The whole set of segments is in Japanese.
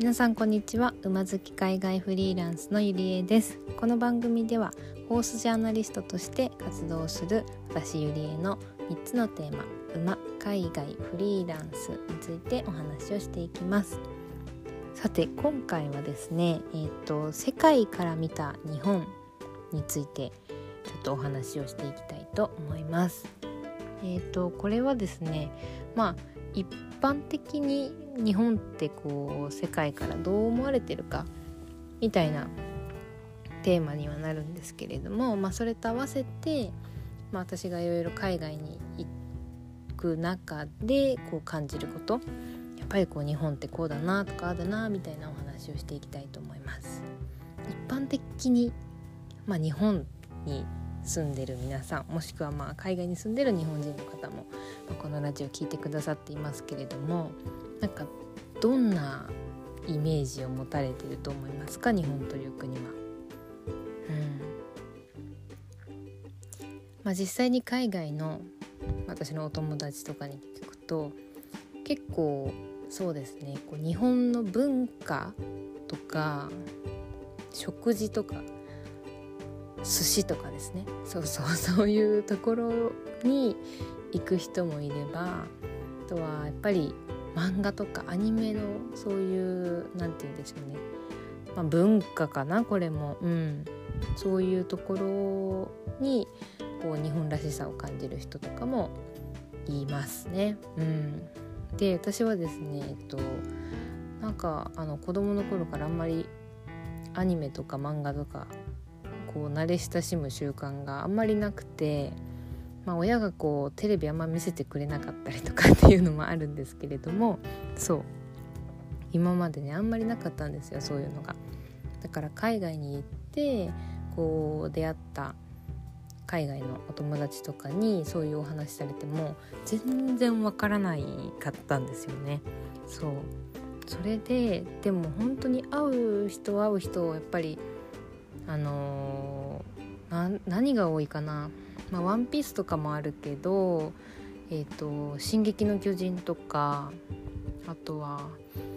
皆さんこんにちは。馬好き海外フリーランスのゆりえです。この番組ではホースジャーナリストとして活動する私ゆりえの3つのテーマ馬海外フリーランスについてお話をしていきます。さて今回はですねえっ、ー、と世界から見た日本についてちょっとお話をしていきたいと思います。えっ、ー、とこれはですねまあ一般的に日本ってこう世界からどう思われてるかみたいなテーマにはなるんですけれども、まあ、それと合わせて、まあ、私がいろいろ海外に行く中でこう感じることやっぱりこう日本ってこうだなとかあだなみたいなお話をしていきたいと思います。一般的に、まあ、日本に住んでる皆さんもしくはまあ海外に住んでる日本人の方も、まあ、このラジオ聞いてくださっていますけれどもなんかどんなイメージを持たれてると思いますか？日本という国は。うん。まあ、実際に海外の私のお友達とかに聞くと結構そうですね。こう日本の文化とか食事とか寿司とかですね。そうそう そういうところに行く人もいればあとはやっぱり漫画とかアニメのそういう何て言うんでしょうね、まあ、文化かなこれも、うん、そういうところにこう日本らしさを感じる人とかもいますね。うん、で私はですねえっとなんかあの子供の頃からあんまりアニメとか漫画とかこう慣れ親しむ習慣があんまりなくて、まあ、親がこうテレビあんま見せてくれなかったりとかっていうのもあるんですけれどもそう今までねあんまりなかったんですよそういうのが。だから海外に行ってこう出会った海外のお友達とかにそういうお話されても全然わからないかったんですよね。そうそれででも本当に会う人会う人をやっぱりあのー、何が多いかな「まあ、ワンピースとかもあるけど「えーと、進撃の巨人」とかあとは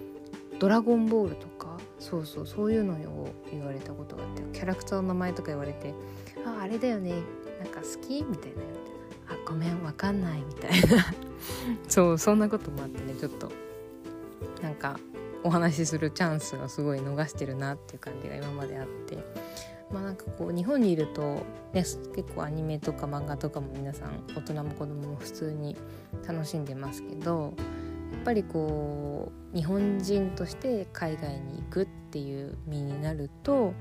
「ドラゴンボール」とか。そうそうそういうのを言われたことがあってキャラクターの名前とか言われて「ああれだよね。なんか好き?」みたいな「あごめんわかんない」みたいな。そうそんなこともあってねちょっと。なんかお話しするチャンスがすごい逃してるなっていう感じが今まであって。こう日本にいると、ね、結構アニメとか漫画とかも皆さん大人も子供も普通に楽しんでますけどやっぱりこう日本人として海外に行くっていう身になると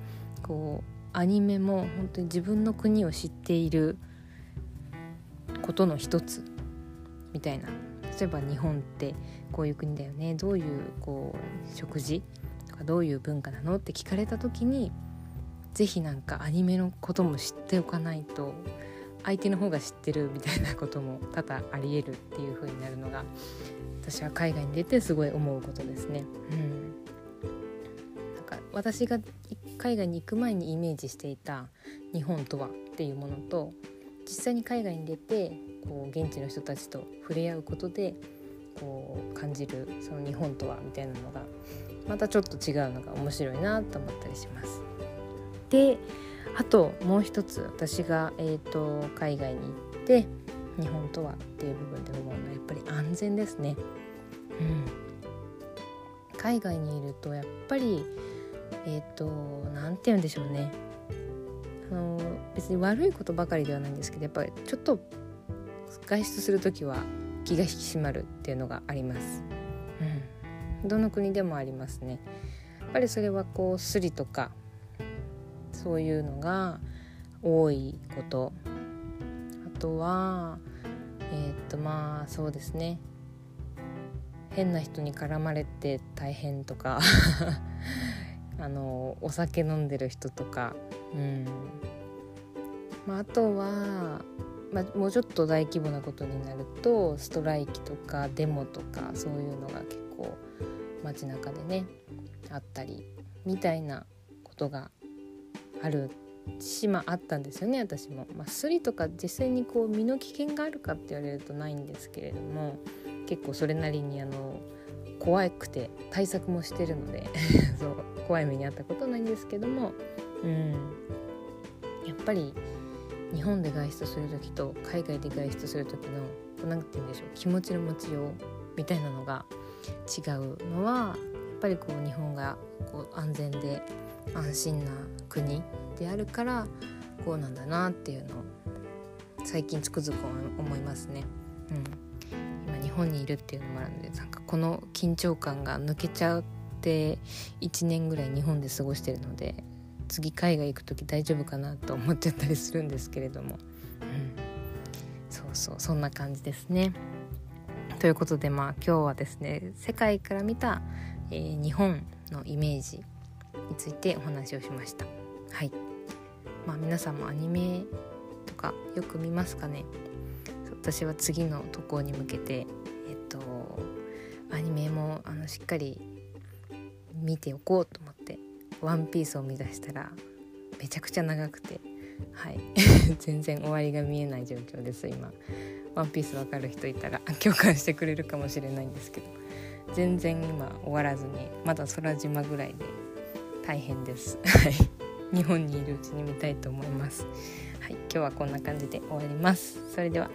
こうアニメも本当に自分の国を知っていることの一つみたいな。例えば日本ってこういう国だよね。どういうこう食事とかどういう文化なのって聞かれた時に是非なんかアニメのことも知っておかないと相手の方が知ってるみたいなことも多々ありえるっていう風になるのが私は海外に出てすごい思うことですね。うん、なんか私が海外に行く前にイメージしていた日本とはっていうものと実際に海外に出てこう現地の人たちと触れ合うことでこう感じるその日本とはみたいなのがまたちょっと違うのが面白いなと思ったりします。であともう一つ私が、えーと、海外に行って日本とはっていう部分で思うのはやっぱり安全ですね。うん、海外にいるとやっぱりえっ、ー、と何て言うんでしょうねあの別に悪いことばかりではないんですけどやっぱりちょっと外出する時は気が引き締まるっていうのがあります。うん、どの国でもありますね。やっぱりそれはこうスリとかそういうのが多いこと。あとはえー、っとまあそうですね。変な人に絡まれて大変とか。あのお酒飲んでる人とか、うん。まあ、あとはまあ、もうちょっと大規模なことになるとストライキとかデモとかそういうのが結構街中でねあったりみたいなことがあるしまあったんですよね私も。まあ、スリとか実際にこう身の危険があるかって言われるとないんですけれども結構それなりにあの怖くて対策もしてるので そう怖い目に遭ったことないんですけども、うん、やっぱり日本で外出する時と海外で外出する時の何て言うんでしょう気持ちの持ちようみたいなのが違うのはぱりこう日本がこう安全で安心な国であるからこうなんだなっていうのを最近つくづく思いますね。うん、今日本にいるっていうのもあるのでなんかこの緊張感が抜けちゃって1年ぐらい日本で過ごしてるので次海外行く時大丈夫かなと思っちゃったりするんですけれども、うん、そうそうそんな感じですね。ということでまあ今日はですね世界から見た、えー、日本のイメージについてお話をしました。はい。まあ、皆さんもアニメとかよく見ますかね？私は次の渡航に向けてえっとアニメもあのしっかり見ておこうと思って「ワンピースを見出したらめちゃくちゃ長くてはい。全然終わりが見えない状況です今。ワンピースわかる人いたら共感してくれるかもしれないんですけど。全然今終わらずにまだ空島ぐらいで大変です。はい。日本にいるうちに見たいと思います。はい。今日はこんな感じで終わります。それでは。